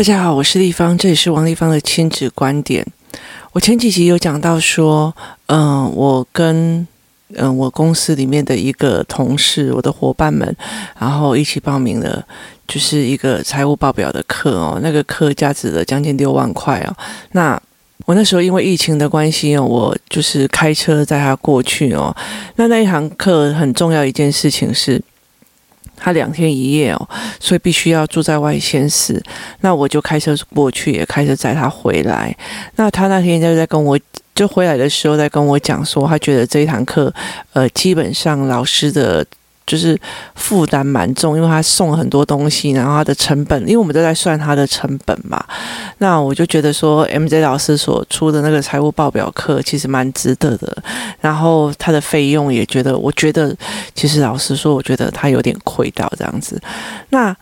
大家好，我是丽芳，这里是王立芳的亲子观点。我前几集有讲到说，嗯、我跟嗯、我公司里面的一个同事，我的伙伴们，然后一起报名了，就是一个财务报表的课哦。那个课价值了将近六万块哦。那我那时候因为疫情的关系哦，我就是开车载他过去哦。那那一堂课很重要一件事情是。他两天一夜哦，所以必须要住在外县市。那我就开车过去，也开车载他回来。那他那天就在跟我，就回来的时候在跟我讲说，他觉得这一堂课，呃，基本上老师的。就是负担蛮重，因为他送很多东西，然后他的成本，因为我们都在算他的成本嘛。那我就觉得说，MJ 老师所出的那个财务报表课其实蛮值得的。然后他的费用也觉得，我觉得其实老实说，我觉得他有点亏到这样子。那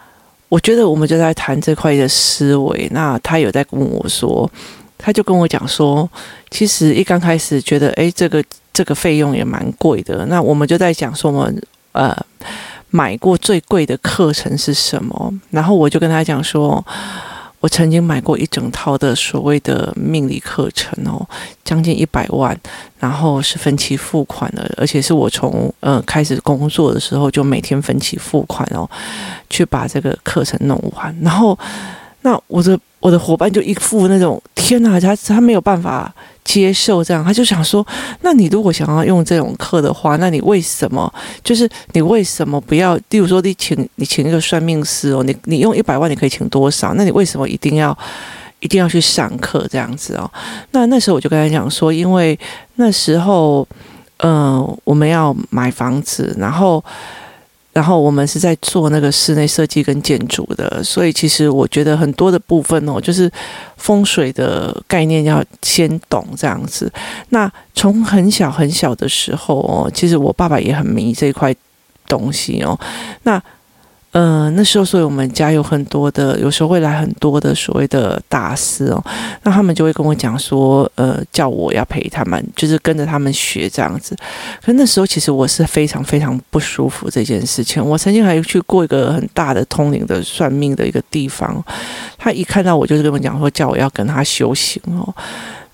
我觉得我们就在谈这块的思维。那他有在跟我说，他就跟我讲说，其实一刚开始觉得，诶，这个这个费用也蛮贵的。那我们就在讲说，我们。呃，买过最贵的课程是什么？然后我就跟他讲说，我曾经买过一整套的所谓的命理课程哦，将近一百万，然后是分期付款的，而且是我从呃开始工作的时候就每天分期付款哦，去把这个课程弄完。然后，那我的我的伙伴就一副那种天哪，他他没有办法。接受这样，他就想说：那你如果想要用这种课的话，那你为什么就是你为什么不要？例如说，你请你请一个算命师哦，你你用一百万，你可以请多少？那你为什么一定要一定要去上课这样子哦？那那时候我就跟他讲说，因为那时候，嗯、我们要买房子，然后。然后我们是在做那个室内设计跟建筑的，所以其实我觉得很多的部分哦，就是风水的概念要先懂这样子。那从很小很小的时候哦，其实我爸爸也很迷这块东西哦。那、呃，那时候，所以我们家有很多的，有时候会来很多的所谓的大师哦，那他们就会跟我讲说，呃，叫我要陪他们，就是跟着他们学这样子。可那时候，其实我是非常非常不舒服这件事情。我曾经还去过一个很大的通灵的算命的一个地方，他一看到我，就是跟我讲说，叫我要跟他修行哦。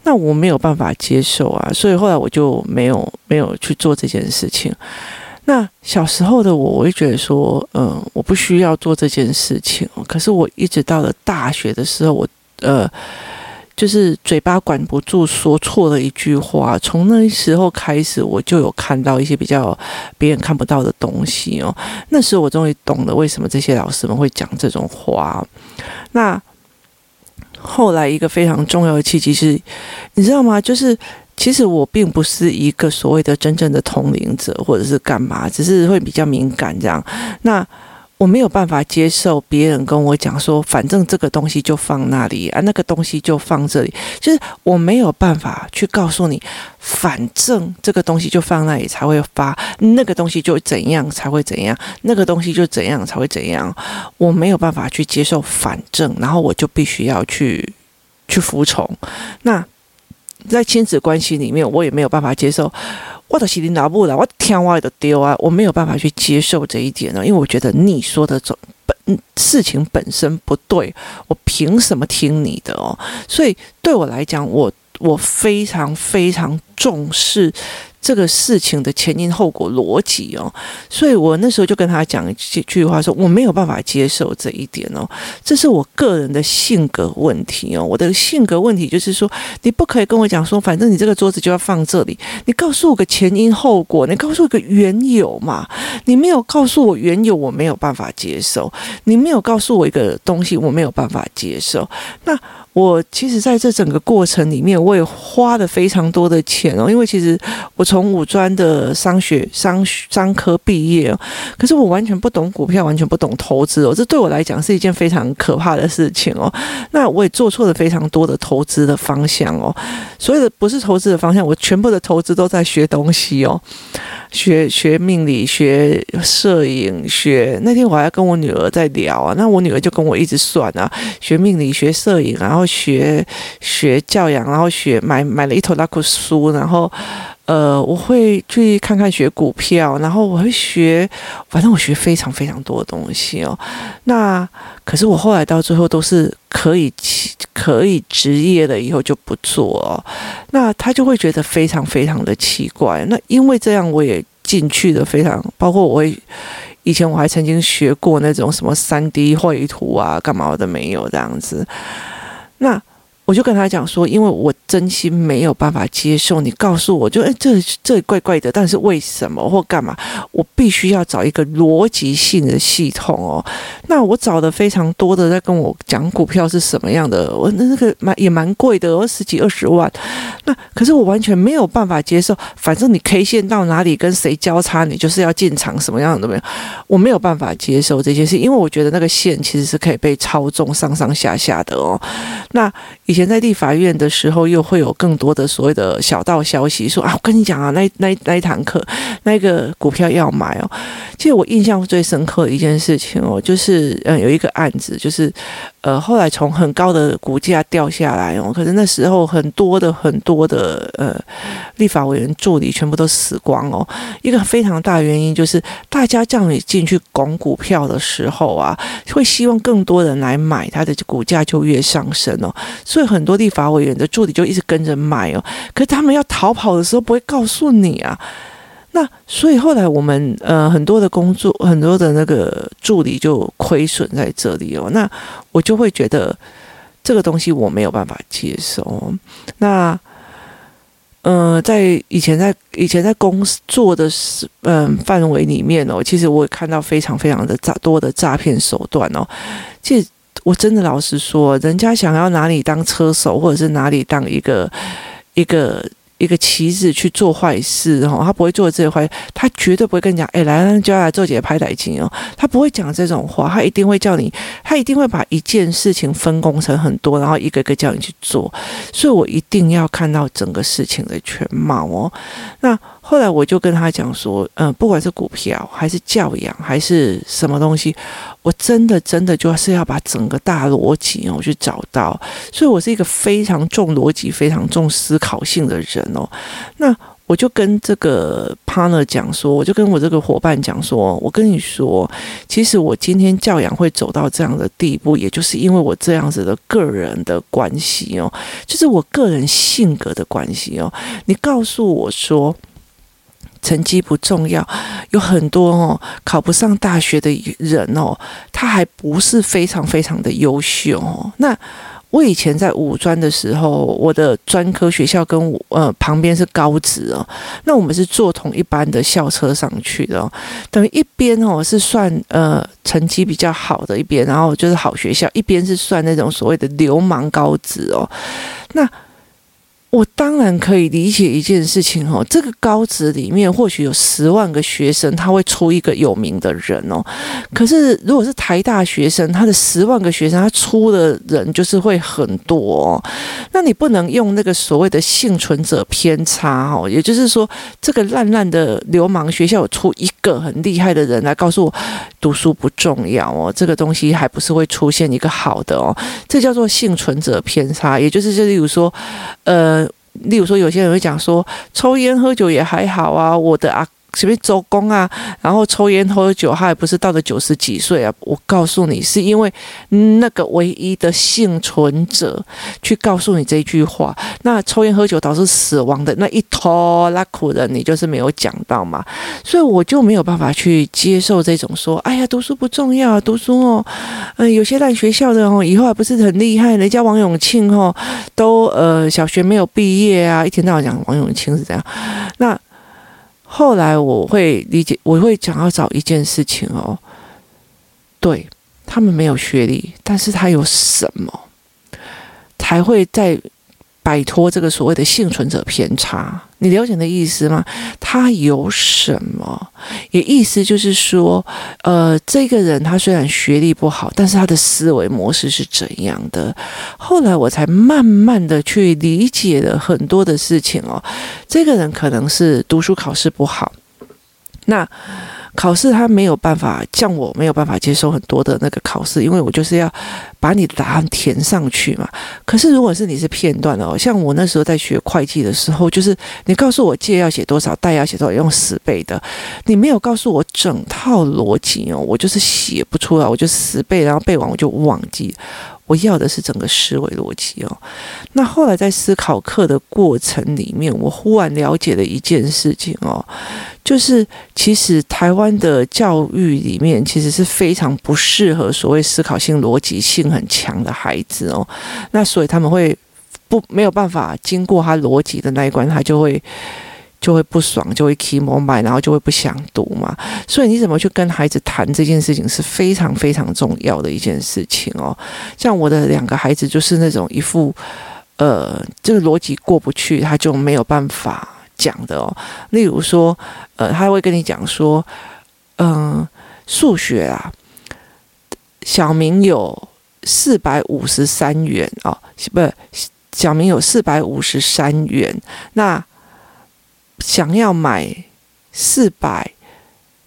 那我没有办法接受啊，所以后来我就没有没有去做这件事情。那小时候的我，我会觉得说，嗯，我不需要做这件事情。可是我一直到了大学的时候，我呃，就是嘴巴管不住，说错了一句话。从那时候开始，我就有看到一些比较别人看不到的东西哦。那时候我终于懂了为什么这些老师们会讲这种话。那后来一个非常重要的契机是，你知道吗？就是。其实我并不是一个所谓的真正的通灵者，或者是干嘛，只是会比较敏感这样。那我没有办法接受别人跟我讲说，反正这个东西就放那里啊，那个东西就放这里，就是我没有办法去告诉你，反正这个东西就放那里才会发，那个东西就怎样才会怎样，那个东西就怎样才会怎样。我没有办法去接受反正，然后我就必须要去去服从。那。在亲子关系里面，我也没有办法接受。我的心里拿不了，我天外的丢啊！我没有办法去接受这一点呢，因为我觉得你说的这本事情本身不对，我凭什么听你的哦？所以对我来讲，我我非常非常重视。这个事情的前因后果逻辑哦，所以我那时候就跟他讲一句话说，说我没有办法接受这一点哦，这是我个人的性格问题哦。我的性格问题就是说，你不可以跟我讲说，反正你这个桌子就要放这里，你告诉我个前因后果，你告诉我个缘由嘛。你没有告诉我缘由，我没有办法接受。你没有告诉我一个东西，我没有办法接受。那。我其实在这整个过程里面，我也花了非常多的钱哦，因为其实我从五专的商学商商科毕业，可是我完全不懂股票，完全不懂投资哦，这对我来讲是一件非常可怕的事情哦。那我也做错了非常多的投资的方向哦，所有的不是投资的方向，我全部的投资都在学东西哦。学学命理，学摄影，学那天我还跟我女儿在聊啊，那我女儿就跟我一直算啊，学命理，学摄影，然后学学教养，然后学买买了一套那库书，然后呃，我会去看看学股票，然后我会学，反正我学非常非常多的东西哦。那可是我后来到最后都是可以可以职业了以后就不做哦，那他就会觉得非常非常的奇怪。那因为这样，我也进去的非常，包括我以前我还曾经学过那种什么三 D 绘图啊，干嘛的没有这样子，那。我就跟他讲说，因为我真心没有办法接受你告诉我就，哎，这这怪怪的，但是为什么或干嘛？我必须要找一个逻辑性的系统哦。那我找的非常多的在跟我讲股票是什么样的，我那那个蛮也蛮贵的，我十几二十万。那可是我完全没有办法接受，反正你 K 线到哪里跟谁交叉，你就是要进场什么样的都没有，我没有办法接受这件事，因为我觉得那个线其实是可以被操纵上上下下的哦。那。以前在立法院的时候，就会有更多的所谓的小道消息说，说啊，我跟你讲啊，那那那一堂课，那个股票要买哦。其实我印象最深刻的一件事情哦，就是嗯，有一个案子，就是呃，后来从很高的股价掉下来哦，可是那时候很多的很多的呃，立法委员助理全部都死光哦。一个非常大原因就是，大家叫你进去拱股票的时候啊，会希望更多人来买，它的股价就越上升哦。所以很多立法委员的助理就一直跟着买哦，可是他们要逃跑的时候不会告诉你啊。那所以后来我们呃很多的工作，很多的那个助理就亏损在这里哦。那我就会觉得这个东西我没有办法接受。那呃，在以前在以前在公司做的是嗯范围里面哦，其实我也看到非常非常的诈多的诈骗手段哦。其实。我真的老实说，人家想要拿你当车手，或者是拿你当一个一个一个棋子去做坏事，哦，他不会做这些坏，他绝对不会跟你讲，哎，来，叫来做姐拍台金哦，他不会讲这种话，他一定会叫你，他一定会把一件事情分工成很多，然后一个一个叫你去做，所以我一定要看到整个事情的全貌哦，那。后来我就跟他讲说，嗯，不管是股票还是教养还是什么东西，我真的真的就是要把整个大逻辑哦去找到。所以我是一个非常重逻辑、非常重思考性的人哦。那我就跟这个 partner 讲说，我就跟我这个伙伴讲说，我跟你说，其实我今天教养会走到这样的地步，也就是因为我这样子的个人的关系哦，就是我个人性格的关系哦。你告诉我说。成绩不重要，有很多哦考不上大学的人哦，他还不是非常非常的优秀哦。那我以前在五专的时候，我的专科学校跟我呃旁边是高职哦，那我们是坐同一班的校车上去的哦，等于一边哦是算呃成绩比较好的一边，然后就是好学校，一边是算那种所谓的流氓高职哦，那。我当然可以理解一件事情哦，这个高职里面或许有十万个学生，他会出一个有名的人哦。可是如果是台大学生，他的十万个学生，他出的人就是会很多哦。那你不能用那个所谓的幸存者偏差哦，也就是说，这个烂烂的流氓学校有出一个很厉害的人来告诉我，读书不重要哦，这个东西还不是会出现一个好的哦。这叫做幸存者偏差，也就是就例如说，呃。例如说，有些人会讲说，抽烟喝酒也还好啊，我的啊。随便周公啊，然后抽烟喝酒，他也不是到了九十几岁啊。我告诉你，是因为那个唯一的幸存者去告诉你这句话。那抽烟喝酒导致死亡的那一拖拉苦的，你就是没有讲到嘛。所以我就没有办法去接受这种说，哎呀，读书不重要，读书哦，嗯，有些烂学校的哦，以后还不是很厉害。人家王永庆哦，都呃小学没有毕业啊，一天到晚讲王永庆是这样，那。后来我会理解，我会想要找一件事情哦，对，他们没有学历，但是他有什么？才会在摆脱这个所谓的幸存者偏差？你了解的意思吗？他有什么？也意思就是说，呃，这个人他虽然学历不好，但是他的思维模式是怎样的？后来我才慢慢的去理解了很多的事情哦。这个人可能是读书考试不好，那考试他没有办法，像我没有办法接受很多的那个考试，因为我就是要把你的答案填上去嘛。可是如果是你是片段的哦，像我那时候在学会计的时候，就是你告诉我借要写多少，贷要写多少，用十倍的，你没有告诉我整套逻辑哦，我就是写不出来，我就十倍，然后背完我就忘记。我要的是整个思维逻辑哦。那后来在思考课的过程里面，我忽然了解了一件事情哦，就是其实台湾的教育里面其实是非常不适合所谓思考性、逻辑性很强的孩子哦。那所以他们会不没有办法经过他逻辑的那一关，他就会。就会不爽，就会起毛病，然后就会不想读嘛。所以你怎么去跟孩子谈这件事情是非常非常重要的一件事情哦。像我的两个孩子就是那种一副呃，这个逻辑过不去，他就没有办法讲的哦。例如说，呃，他会跟你讲说，嗯、数学啊，小明有四百五十三元哦，不是，小明有四百五十三元，那。想要买四百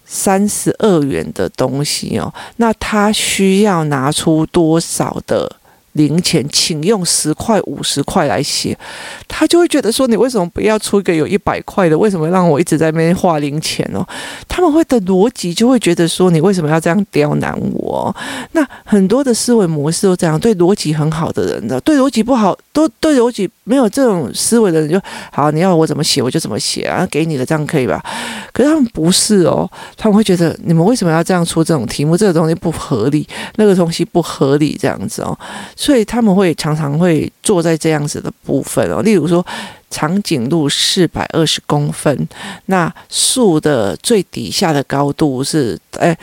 三十二元的东西哦，那他需要拿出多少的零钱，请用十块、五十块来写，他就会觉得说：“你为什么不要出一个有一百块的？为什么让我一直在那边画零钱哦？”他们会的逻辑就会觉得说：“你为什么要这样刁难我？”那很多的思维模式都这样，对逻辑很好的人的，对逻辑不好，都对逻辑没有这种思维的人就好。你要我怎么写，我就怎么写啊，给你的这样可以吧？可是他们不是哦，他们会觉得你们为什么要这样出这种题目？这个东西不合理，那个东西不合理，这样子哦。所以他们会常常会坐在这样子的部分哦，例如说长颈鹿四百二十公分，那树的最底下的高度是诶。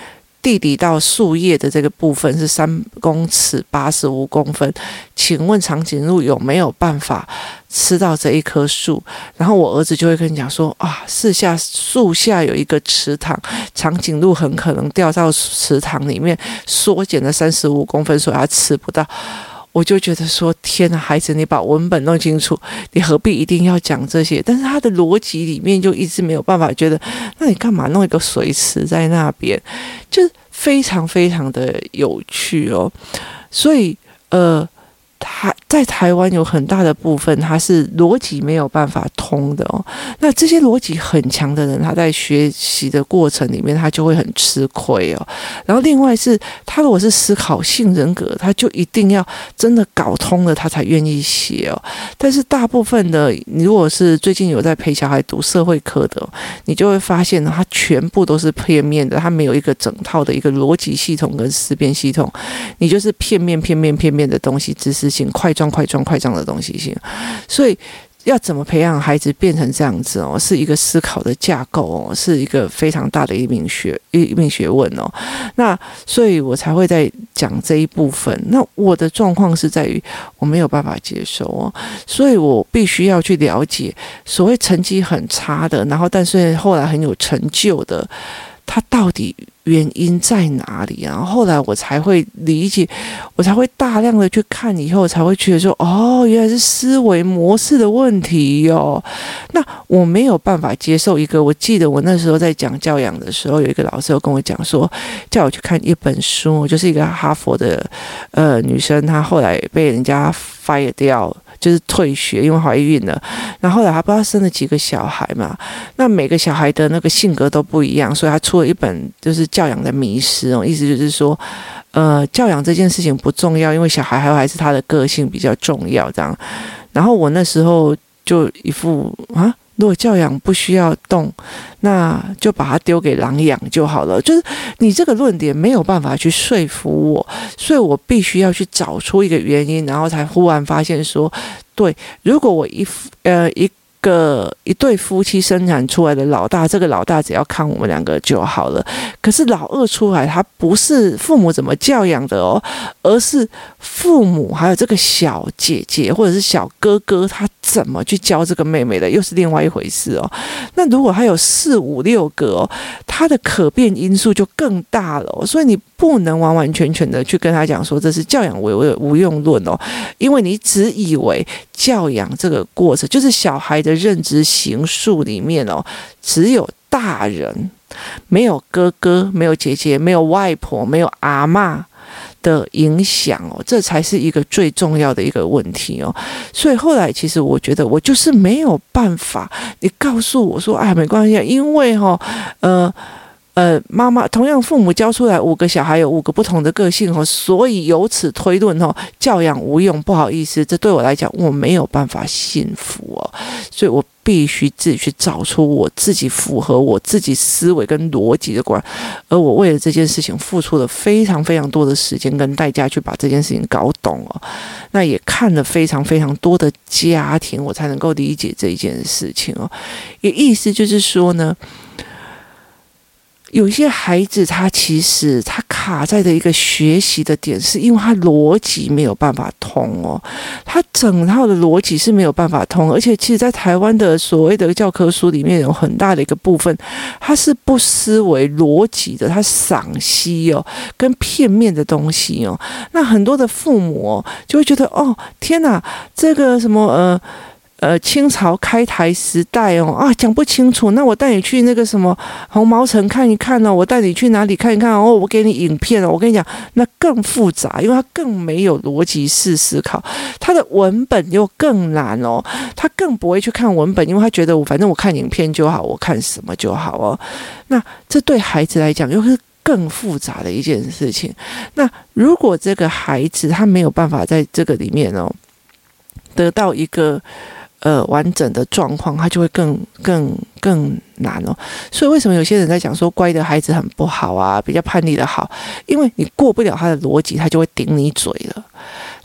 地底到树叶的这个部分是三公尺八十五公分，请问长颈鹿有没有办法吃到这一棵树？然后我儿子就会跟你讲说啊，四下树下有一个池塘，长颈鹿很可能掉到池塘里面，缩减了三十五公分，所以它吃不到。我就觉得说，天哪，孩子，你把文本弄清楚，你何必一定要讲这些？但是他的逻辑里面就一直没有办法觉得，那你干嘛弄一个水池在那边？就非常非常的有趣哦，所以呃。他在台湾有很大的部分，他是逻辑没有办法通的哦。那这些逻辑很强的人，他在学习的过程里面，他就会很吃亏哦。然后另外是，他如果是思考性人格，他就一定要真的搞通了，他才愿意写哦。但是大部分的，你如果是最近有在陪小孩读社会课的，你就会发现，他全部都是片面的，他没有一个整套的一个逻辑系统跟思辨系统，你就是片面、片面、片面的东西，知识。性块状、块状、块状的东西性，所以要怎么培养孩子变成这样子哦？是一个思考的架构哦，是一个非常大的一名学一一名学问哦。那所以我才会在讲这一部分。那我的状况是在于我没有办法接受哦，所以我必须要去了解所谓成绩很差的，然后但是后来很有成就的，他到底。原因在哪里？然后后来我才会理解，我才会大量的去看，以后才会觉得说，哦，原来是思维模式的问题哟、那我没有办法接受一个。我记得我那时候在讲教养的时候，有一个老师有跟我讲说，叫我去看一本书，就是一个哈佛的呃女生，她后来被人家 fire 掉。就是退学，因为怀孕了，然后来还不知道生了几个小孩嘛。那每个小孩的那个性格都不一样，所以他出了一本就是教养的迷失哦，意思就是说，呃，教养这件事情不重要，因为小孩还还是他的个性比较重要这样。然后我那时候就一副啊。如果教养不需要动，那就把它丢给狼养就好了。就是你这个论点没有办法去说服我，所以我必须要去找出一个原因，然后才忽然发现说，对，如果我一呃一。个一对夫妻生产出来的老大，这个老大只要看我们两个就好了。可是老二出来，他不是父母怎么教养的哦，而是父母还有这个小姐姐或者是小哥哥，他怎么去教这个妹妹的，又是另外一回事哦。那如果他有四五六个哦，他的可变因素就更大了。所以你不能完完全全的去跟他讲说这是教养为为无用论哦，因为你只以为教养这个过程就是小孩的。认知形数里面哦，只有大人没有哥哥，没有姐姐，没有外婆，没有阿嬷的影响哦，这才是一个最重要的一个问题哦。所以后来其实我觉得我就是没有办法，你告诉我说，哎，没关系，因为哈、哦，呃。呃，妈妈同样父母教出来五个小孩有五个不同的个性哦，所以由此推论哦，教养无用。不好意思，这对我来讲我没有办法信服哦，所以我必须自己去找出我自己符合我自己思维跟逻辑的观。而我为了这件事情付出了非常非常多的时间跟代价去把这件事情搞懂哦，那也看了非常非常多的家庭，我才能够理解这一件事情哦。也意思就是说呢。有些孩子，他其实他卡在的一个学习的点，是因为他逻辑没有办法通哦，他整套的逻辑是没有办法通，而且其实，在台湾的所谓的教科书里面，有很大的一个部分，它是不思维逻辑的，它赏析哦，跟片面的东西哦，那很多的父母哦，就会觉得哦，天哪，这个什么呃。呃，清朝开台时代哦，啊，讲不清楚。那我带你去那个什么红毛城看一看呢？我带你去哪里看一看？哦，我给你影片哦。我跟你讲，那更复杂，因为它更没有逻辑式思考，它的文本又更难哦。他更不会去看文本，因为他觉得我反正我看影片就好，我看什么就好哦。那这对孩子来讲又是更复杂的一件事情。那如果这个孩子他没有办法在这个里面哦，得到一个。呃，完整的状况，他就会更更更难哦。所以为什么有些人在讲说乖的孩子很不好啊，比较叛逆的好？因为你过不了他的逻辑，他就会顶你嘴了。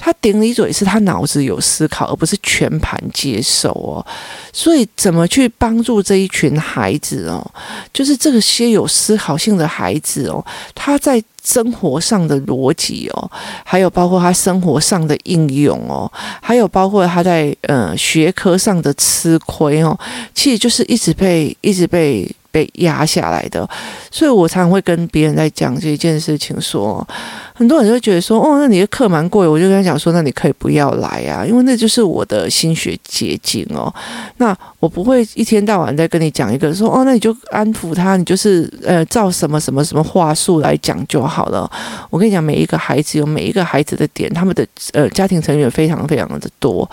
他顶你嘴是他脑子有思考，而不是全盘接受哦。所以怎么去帮助这一群孩子哦？就是这个些有思考性的孩子哦，他在生活上的逻辑哦，还有包括他生活上的应用哦，还有包括他在呃学科上的吃亏哦，其实就是一直被一直被。被压下来的，所以我常常会跟别人在讲这一件事情说，很多人就会觉得说，哦，那你的课蛮贵，我就跟他讲说，那你可以不要来啊，因为那就是我的心血结晶哦。那我不会一天到晚在跟你讲一个说，哦，那你就安抚他，你就是呃照什么什么什么话术来讲就好了。我跟你讲，每一个孩子有每一个孩子的点，他们的呃家庭成员非常非常的多，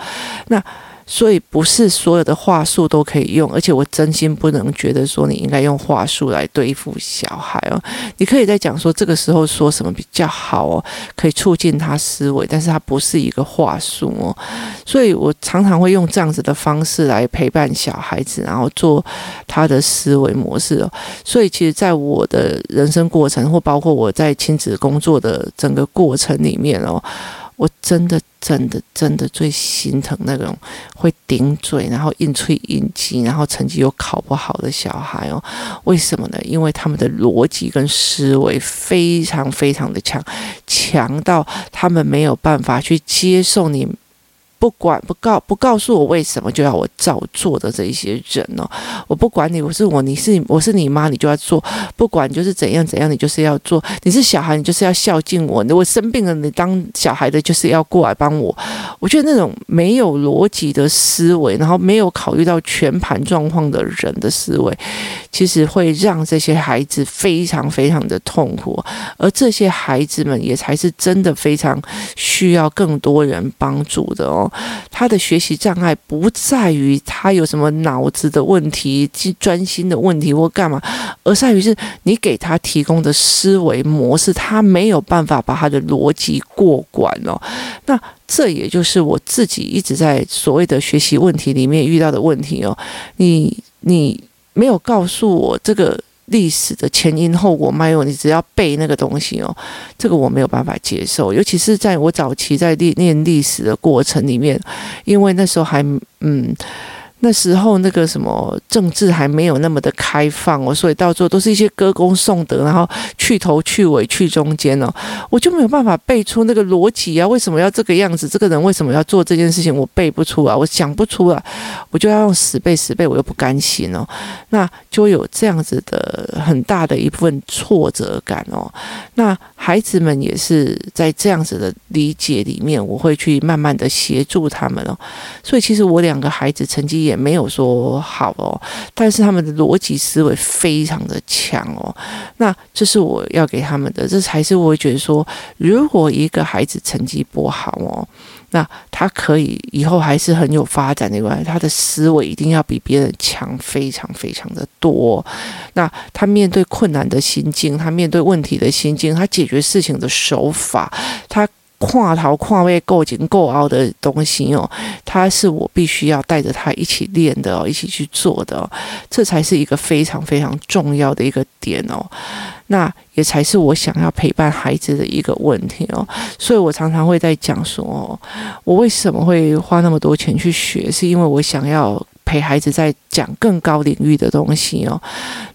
那。所以不是所有的话术都可以用，而且我真心不能觉得说你应该用话术来对付小孩哦。你可以在讲说这个时候说什么比较好哦，可以促进他思维，但是他不是一个话术哦。所以我常常会用这样子的方式来陪伴小孩子，然后做他的思维模式哦。所以其实，在我的人生过程，或包括我在亲子工作的整个过程里面哦。我真的真的真的最心疼那种会顶嘴，然后硬吹硬挤，然后成绩又考不好的小孩哦。为什么呢？因为他们的逻辑跟思维非常非常的强，强到他们没有办法去接受你。不管不告不告诉我为什么就要我照做的这一些人哦，我不管你，我是我，你是我是你妈，你就要做。不管就是怎样怎样，你就是要做。你是小孩，你就是要孝敬我。我生病了，你当小孩的就是要过来帮我。我觉得那种没有逻辑的思维，然后没有考虑到全盘状况的人的思维，其实会让这些孩子非常非常的痛苦。而这些孩子们也才是真的非常需要更多人帮助的哦。他的学习障碍不在于他有什么脑子的问题、专心的问题或干嘛，而在于是你给他提供的思维模式，他没有办法把他的逻辑过关哦。那这也就是我自己一直在所谓的学习问题里面遇到的问题哦。你你没有告诉我这个。历史的前因后果没有，你只要背那个东西哦，这个我没有办法接受。尤其是在我早期在念念历史的过程里面，因为那时候还嗯。那时候那个什么政治还没有那么的开放哦，所以到最后都是一些歌功颂德，然后去头去尾去中间哦，我就没有办法背出那个逻辑啊，为什么要这个样子？这个人为什么要做这件事情？我背不出来，我想不出来，我就要用死背死背，我又不甘心哦，那就有这样子的很大的一部分挫折感哦。那孩子们也是在这样子的理解里面，我会去慢慢的协助他们哦。所以其实我两个孩子成绩。也没有说好哦，但是他们的逻辑思维非常的强哦。那这是我要给他们的，这才是我觉得说，如果一个孩子成绩不好哦。那他可以以后还是很有发展的，关系，他的思维一定要比别人强，非常非常的多。那他面对困难的心境，他面对问题的心境，他解决事情的手法，他跨头跨位够紧够凹的东西哦，它是我必须要带着他一起练的哦，一起去做的哦，这才是一个非常非常重要的一个点哦。那也才是我想要陪伴孩子的一个问题哦，所以我常常会在讲说哦，我为什么会花那么多钱去学，是因为我想要。陪孩子在讲更高领域的东西哦，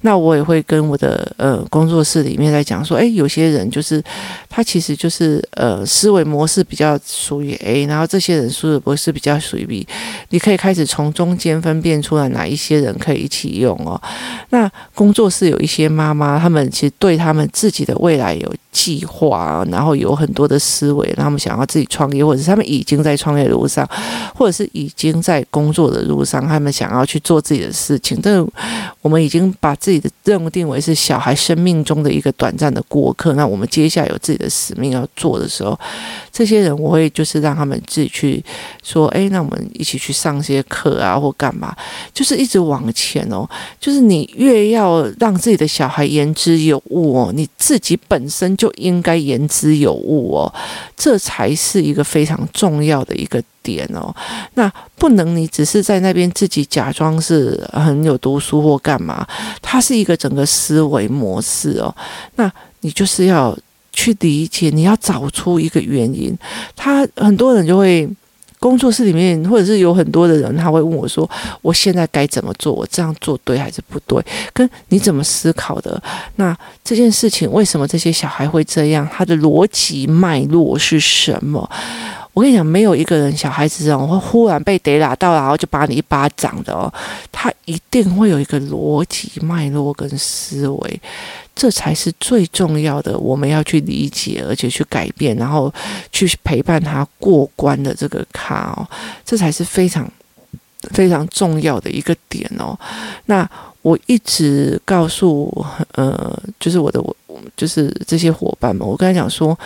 那我也会跟我的呃工作室里面在讲说，诶，有些人就是他其实就是呃思维模式比较属于 A，然后这些人思维模式比较属于 B，你可以开始从中间分辨出来哪一些人可以一起用哦。那工作室有一些妈妈，他们其实对他们自己的未来有计划，然后有很多的思维，他们想要自己创业，或者是他们已经在创业路上，或者是已经在工作的路上，他们想要去做自己的事情。但我们已经把自己的任务定为是小孩生命中的一个短暂的过客。那我们接下来有自己的使命要做的时候，这些人我会就是让他们自己去说：“哎，那我们一起去上些课啊，或干嘛？”就是一直往前哦。就是你越要让自己的小孩言之有物哦，你自己本身就应该言之有物哦，这才是一个非常重要的一个点哦。那不能你只是在那边自己假装是很有读书或干嘛，它是一个整个思维模式哦。那你就是要去理解，你要找出一个原因。他很多人就会。工作室里面，或者是有很多的人，他会问我说：“我现在该怎么做？我这样做对还是不对？跟你怎么思考的？那这件事情为什么这些小孩会这样？他的逻辑脉络是什么？”我跟你讲，没有一个人小孩子这样会忽然被逮打到，然后就把你一巴掌的哦。他一定会有一个逻辑脉络跟思维，这才是最重要的。我们要去理解，而且去改变，然后去陪伴他过关的这个卡哦，这才是非常非常重要的一个点哦。那我一直告诉呃，就是我的我，就是这些伙伴们，我跟他讲说。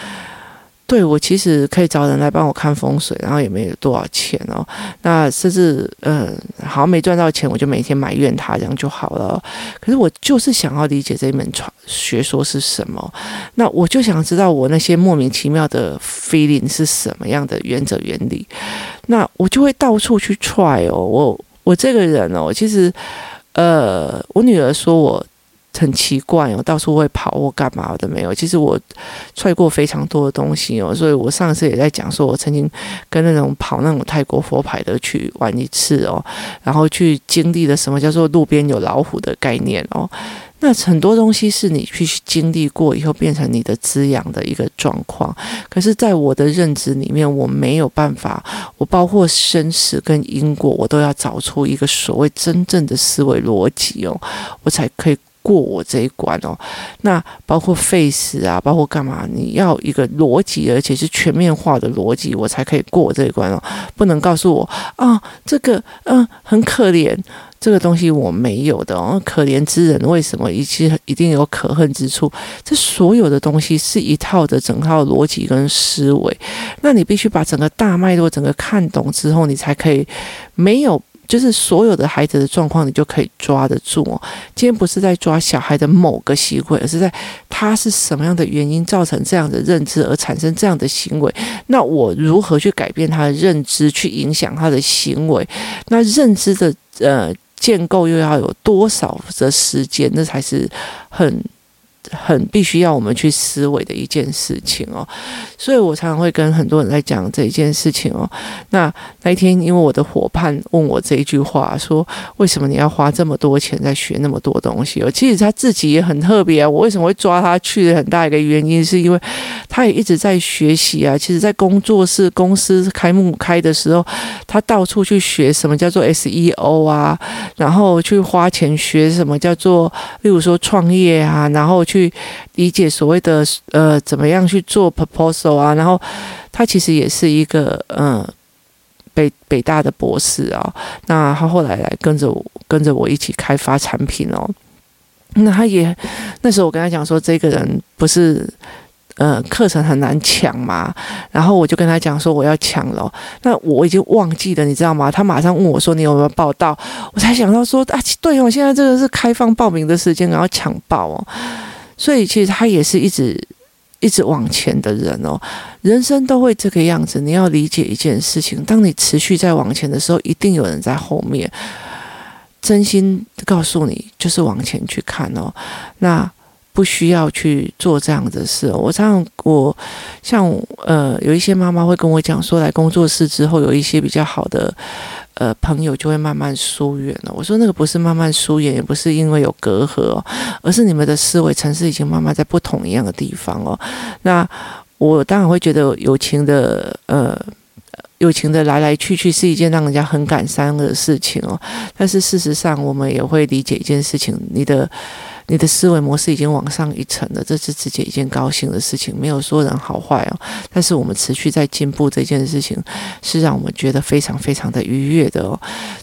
对，我其实可以找人来帮我看风水，然后也没有多少钱哦。那甚至嗯，好像没赚到钱，我就每天埋怨他这样就好了。可是我就是想要理解这一门传学说是什么，那我就想知道我那些莫名其妙的 feeling 是什么样的原则原理，那我就会到处去 try 哦。我我这个人哦，其实呃，我女儿说我。很奇怪哦，到处会跑或干嘛的没有。其实我踹过非常多的东西哦，所以我上次也在讲，说我曾经跟那种跑那种泰国佛牌的去玩一次哦，然后去经历了什么叫做路边有老虎的概念哦。那很多东西是你去经历过以后变成你的滋养的一个状况。可是，在我的认知里面，我没有办法，我包括生死跟因果，我都要找出一个所谓真正的思维逻辑哦，我才可以。过我这一关哦，那包括 face 啊，包括干嘛？你要一个逻辑，而且是全面化的逻辑，我才可以过这一关哦。不能告诉我啊，这个嗯很可怜，这个东西我没有的哦。可怜之人为什么一其一定有可恨之处？这所有的东西是一套的整套逻辑跟思维，那你必须把整个大脉络整个看懂之后，你才可以没有。就是所有的孩子的状况，你就可以抓得住哦。今天不是在抓小孩的某个行为，而是在他是什么样的原因造成这样的认知而产生这样的行为。那我如何去改变他的认知，去影响他的行为？那认知的呃建构又要有多少的时间？那才是很。很必须要我们去思维的一件事情哦，所以我常常会跟很多人在讲这一件事情哦。那那一天，因为我的伙伴问我这一句话，说为什么你要花这么多钱在学那么多东西哦？其实他自己也很特别啊。我为什么会抓他去的很大一个原因，是因为他也一直在学习啊。其实，在工作室公司开幕开的时候，他到处去学什么叫做 SEO 啊，然后去花钱学什么叫做，例如说创业啊，然后去。去理解所谓的呃，怎么样去做 proposal 啊？然后他其实也是一个嗯北北大的博士哦，那他后来来跟着我跟着我一起开发产品哦。那他也那时候我跟他讲说，这个人不是。呃，课程很难抢嘛，然后我就跟他讲说我要抢了，那我已经忘记了，你知道吗？他马上问我说你有没有报到，我才想到说啊，对哦，现在这个是开放报名的时间，然后抢报哦，所以其实他也是一直一直往前的人哦，人生都会这个样子，你要理解一件事情，当你持续在往前的时候，一定有人在后面，真心告诉你，就是往前去看哦，那。不需要去做这样的事。我常常，我像呃，有一些妈妈会跟我讲说，来工作室之后，有一些比较好的呃朋友就会慢慢疏远了。我说那个不是慢慢疏远，也不是因为有隔阂哦，而是你们的思维层次已经慢慢在不同一样的地方哦。那我当然会觉得友情的呃，友情的来来去去是一件让人家很感伤的事情哦。但是事实上，我们也会理解一件事情，你的。你的思维模式已经往上一层了，这是直接一件高兴的事情，没有说人好坏哦。但是我们持续在进步这件事情，是让我们觉得非常非常的愉悦的哦。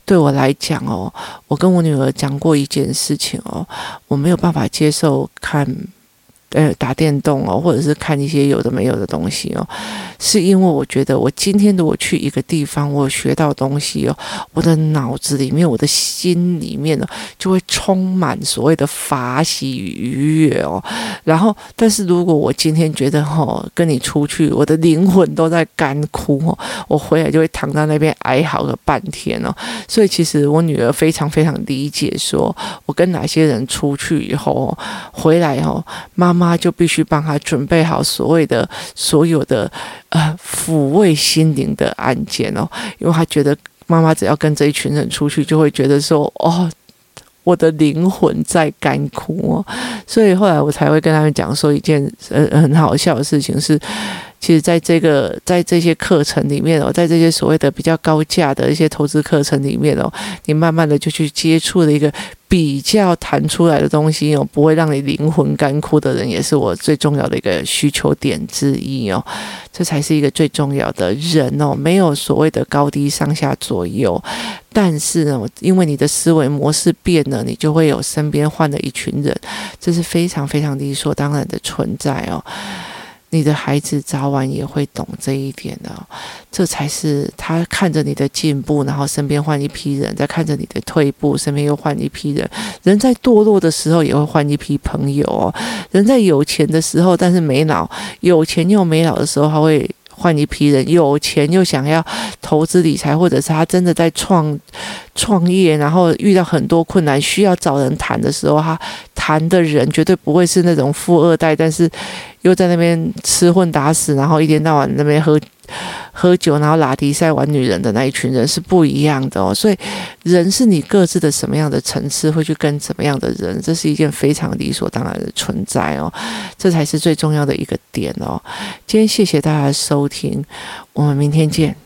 对我来讲哦，我跟我女儿讲过一件事情哦，我没有办法接受看。呃，打电动哦，或者是看一些有的没有的东西哦，是因为我觉得我今天如果去一个地方，我学到东西哦，我的脑子里面、我的心里面呢，就会充满所谓的法喜与愉悦哦。然后，但是如果我今天觉得哦，跟你出去，我的灵魂都在干枯哦，我回来就会躺在那边哀嚎个半天哦。所以，其实我女儿非常非常理解，说我跟哪些人出去以后回来哦，妈妈。妈就必须帮他准备好所谓的所有的呃抚慰心灵的案件哦，因为他觉得妈妈只要跟这一群人出去，就会觉得说哦，我的灵魂在干枯哦，所以后来我才会跟他们讲说一件呃很好笑的事情是。其实，在这个在这些课程里面哦，在这些所谓的比较高价的一些投资课程里面哦，你慢慢的就去接触了一个比较弹出来的东西哦，不会让你灵魂干枯的人，也是我最重要的一个需求点之一哦。这才是一个最重要的人哦，没有所谓的高低上下左右，但是呢，因为你的思维模式变了，你就会有身边换了一群人，这是非常非常理所当然的存在哦。你的孩子早晚也会懂这一点的，这才是他看着你的进步，然后身边换一批人，在看着你的退步，身边又换一批人。人在堕落的时候也会换一批朋友哦。人在有钱的时候，但是没脑；有钱又没脑的时候，他会换一批人。有钱又想要投资理财，或者是他真的在创创业，然后遇到很多困难，需要找人谈的时候，他谈的人绝对不会是那种富二代，但是。又在那边吃混打死，然后一天到晚那边喝喝酒，然后拉迪赛玩女人的那一群人是不一样的哦。所以，人是你各自的什么样的层次，会去跟什么样的人，这是一件非常理所当然的存在哦。这才是最重要的一个点哦。今天谢谢大家的收听，我们明天见。